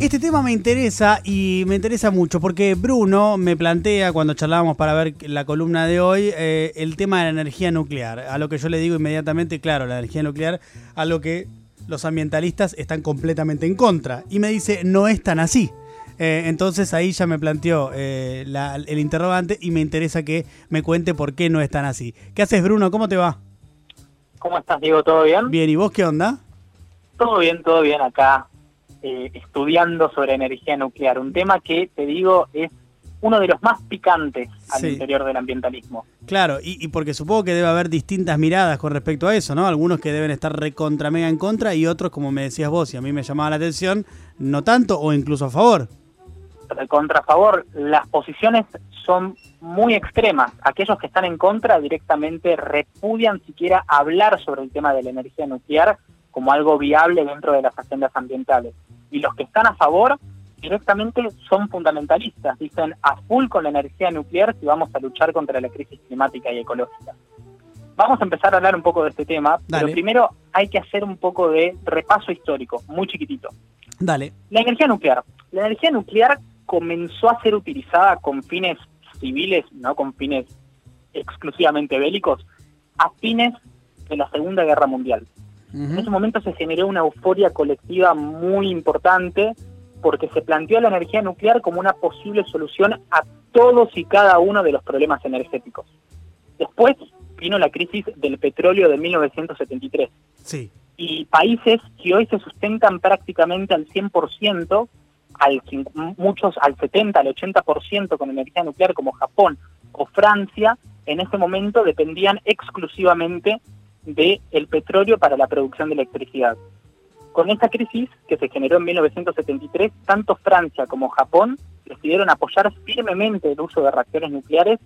Este tema me interesa y me interesa mucho porque Bruno me plantea cuando charlábamos para ver la columna de hoy eh, el tema de la energía nuclear. A lo que yo le digo inmediatamente, claro, la energía nuclear, a lo que los ambientalistas están completamente en contra. Y me dice, no es tan así. Eh, entonces ahí ya me planteó eh, la- el interrogante y me interesa que me cuente por qué no es tan así. ¿Qué haces Bruno? ¿Cómo te va? ¿Cómo estás, Diego? ¿Todo bien? Bien, ¿y vos qué onda? Todo bien, todo bien acá, eh, estudiando sobre energía nuclear. Un tema que, te digo, es uno de los más picantes al Sí. interior del ambientalismo. Claro, y, y porque supongo que debe haber distintas miradas con respecto a eso, ¿no? Algunos que deben estar recontra mega en contra y otros, como me decías vos, y a mí me llamaba la atención, no tanto o incluso a favor. Contra favor, las posiciones son muy extremas. Aquellos que están en contra directamente repudian siquiera hablar sobre el tema de la energía nuclear como algo viable dentro de las agendas ambientales. Y los que están a favor directamente son fundamentalistas. Dicen a full con la energía nuclear si vamos a luchar contra la crisis climática y ecológica. Vamos a empezar a hablar un poco de este tema, Dale. pero primero hay que hacer un poco de repaso histórico, muy chiquitito. Dale. La energía nuclear. La energía nuclear comenzó a ser utilizada con fines civiles, no con fines exclusivamente bélicos, a fines de la Segunda Guerra Mundial. En ese momento se generó una euforia colectiva muy importante porque se planteó la energía nuclear como una posible solución a todos y cada uno de los problemas energéticos. Después vino la crisis del petróleo de 1973 Sí. y países que hoy se sustentan prácticamente al 100%, al, muchos al 70, al 80% con energía nuclear como Japón o Francia, en ese momento dependían exclusivamente del petróleo para la producción de electricidad. Con esta crisis que se generó en 1973, tanto Francia como Japón decidieron apoyar firmemente el uso de reactores nucleares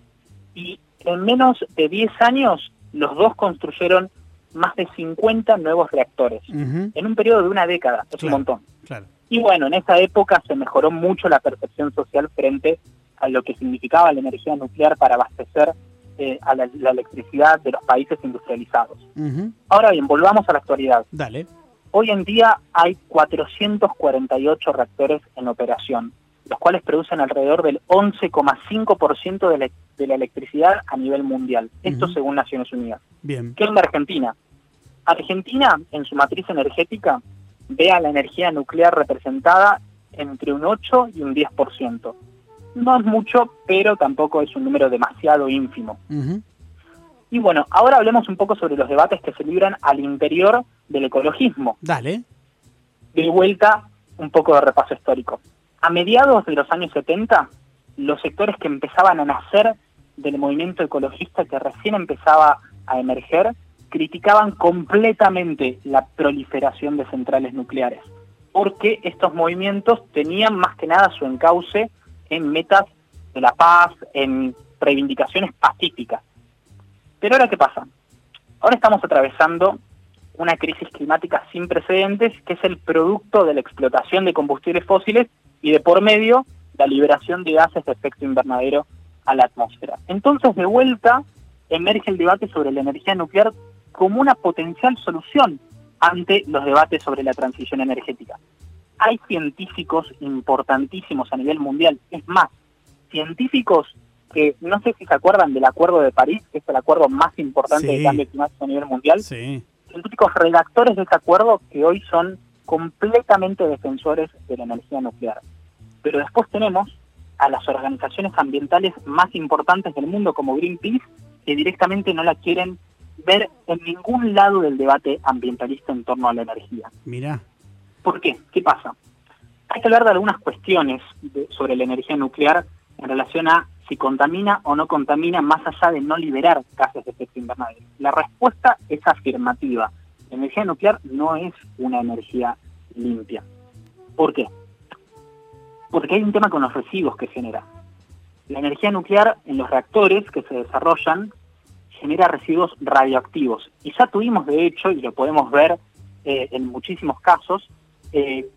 y en menos de 10 años los dos construyeron más de 50 nuevos reactores en un periodo de una década, es Claro. un montón. Claro. Y bueno, en esa época se mejoró mucho la percepción social frente a lo que significaba la energía nuclear para abastecer eh, a la, la electricidad de los países industrializados. Ahora bien, volvamos a la actualidad. Dale. Hoy en día hay 448 reactores en operación, los cuales producen alrededor del 11,5% de, la- de la electricidad a nivel mundial. Esto según Naciones Unidas. Bien. ¿Qué es la Argentina? Argentina, en su matriz energética, ve a la energía nuclear representada entre un 8 y un 10%. No es mucho, pero tampoco es un número demasiado ínfimo. Y bueno, ahora hablemos un poco sobre los debates que se libran al interior del ecologismo. Dale. De vuelta, un poco de repaso histórico. A mediados de los años 70, los sectores que empezaban a nacer del movimiento ecologista que recién empezaba a emerger, criticaban completamente la proliferación de centrales nucleares, porque estos movimientos tenían más que nada su encauce en metas de la paz, en reivindicaciones pacíficas. Pero ahora, ¿qué pasa? Ahora estamos atravesando una crisis climática sin precedentes, que es el producto de la explotación de combustibles fósiles y de por medio la liberación de gases de efecto invernadero a la atmósfera. Entonces, de vuelta, emerge el debate sobre la energía nuclear como una potencial solución ante los debates sobre la transición energética. Hay científicos importantísimos a nivel mundial, es más, científicos que no sé si se acuerdan del Acuerdo de París, que es el acuerdo más importante Sí. de cambio climático a nivel mundial, Sí. científicos redactores de ese acuerdo que hoy son completamente defensores de la energía nuclear. Pero después tenemos a las organizaciones ambientales más importantes del mundo como Greenpeace que directamente no la quieren ver en ningún lado del debate ambientalista en torno a la energía. Mirá. ¿Por qué? ¿Qué pasa? Hay que hablar de algunas cuestiones sobre la energía nuclear en relación a si contamina o no contamina más allá de no liberar gases de efecto invernadero. La respuesta es afirmativa. La energía nuclear no es una energía limpia. ¿Por qué? Porque hay un tema con los residuos que genera. La energía nuclear en los reactores que se desarrollan genera residuos radioactivos. Y ya tuvimos, de hecho, y lo podemos ver eh, en muchísimos casos, eh,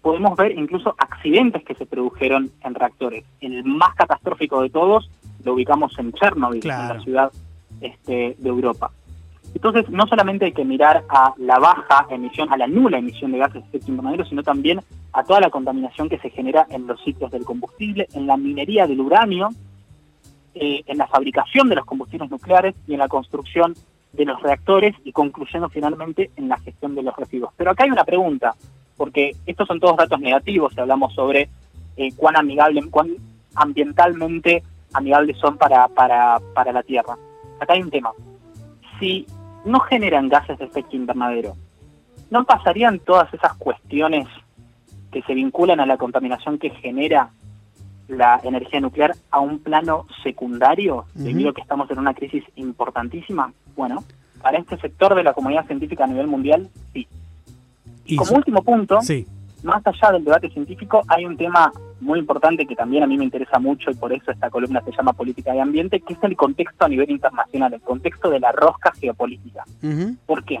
podemos ver incluso accidentes que se produjeron en reactores. El más catastrófico de todos lo ubicamos en Chernobyl, Claro. en la ciudad este, de Europa. Entonces, no solamente hay que mirar a la baja emisión, a la nula emisión de gases de efecto invernadero, sino también a toda la contaminación que se genera en los ciclos del combustible, en la minería del uranio, eh, en la fabricación de los combustibles nucleares y en la construcción de los reactores y concluyendo finalmente en la gestión de los residuos. Pero acá hay una pregunta, porque estos son todos datos negativos si hablamos sobre eh, cuán amigable, cuán ambientalmente amigables son para, para, para la Tierra. Acá hay un tema. Si no generan gases de efecto invernadero, ¿no pasarían todas esas cuestiones que se vinculan a la contaminación que genera la energía nuclear a un plano secundario, debido a que estamos en una crisis importantísima? Bueno, para este sector de la comunidad científica a nivel mundial, sí. Y como último punto, más allá del debate científico, hay un tema muy importante que también a mí me interesa mucho y por eso esta columna se llama Política de Ambiente, que es el contexto a nivel internacional, el contexto de la rosca geopolítica. ¿Por qué?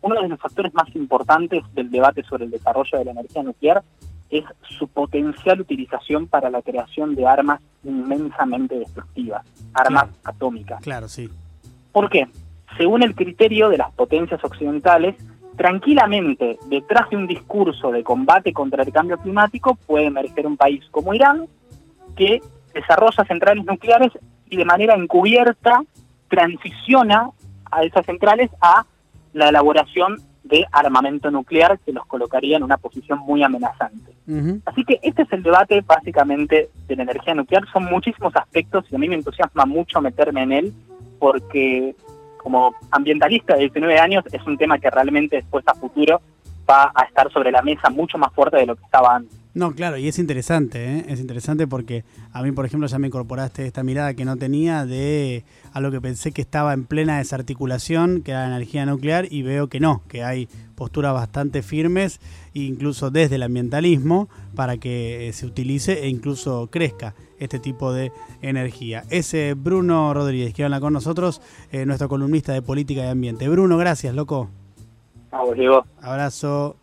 Uno de los factores más importantes del debate sobre el desarrollo de la energía nuclear es su potencial utilización para la creación de armas inmensamente destructivas, armas atómicas. Claro, sí. ¿Por qué? Según el criterio de las potencias occidentales, tranquilamente detrás de un discurso de combate contra el cambio climático puede emerger un país como Irán que desarrolla centrales nucleares y de manera encubierta transiciona a esas centrales a la elaboración de armamento nuclear que los colocaría en una posición muy amenazante. Así que este es el debate básicamente de la energía nuclear. Son muchísimos aspectos y a mí me entusiasma mucho meterme en él porque como ambientalista de 19 años es un tema que realmente después a futuro va a estar sobre la mesa mucho más fuerte de lo que estaba antes. No, claro, y es interesante, ¿eh? es interesante porque a mí, por ejemplo, ya me incorporaste esta mirada que no tenía de a lo que pensé que estaba en plena desarticulación, que era la energía nuclear, y veo que no, que hay posturas bastante firmes, incluso desde el ambientalismo, para que se utilice e incluso crezca este tipo de energía. Ese Bruno Rodríguez que habla con nosotros, eh, nuestro columnista de política y ambiente. Bruno, gracias, loco. Vamos, Diego. Abrazo.